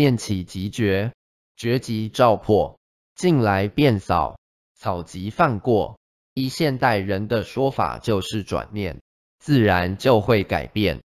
念起即觉，觉即照破；进来便扫，扫即放过。依现代人的说法，就是转念，自然就会改变。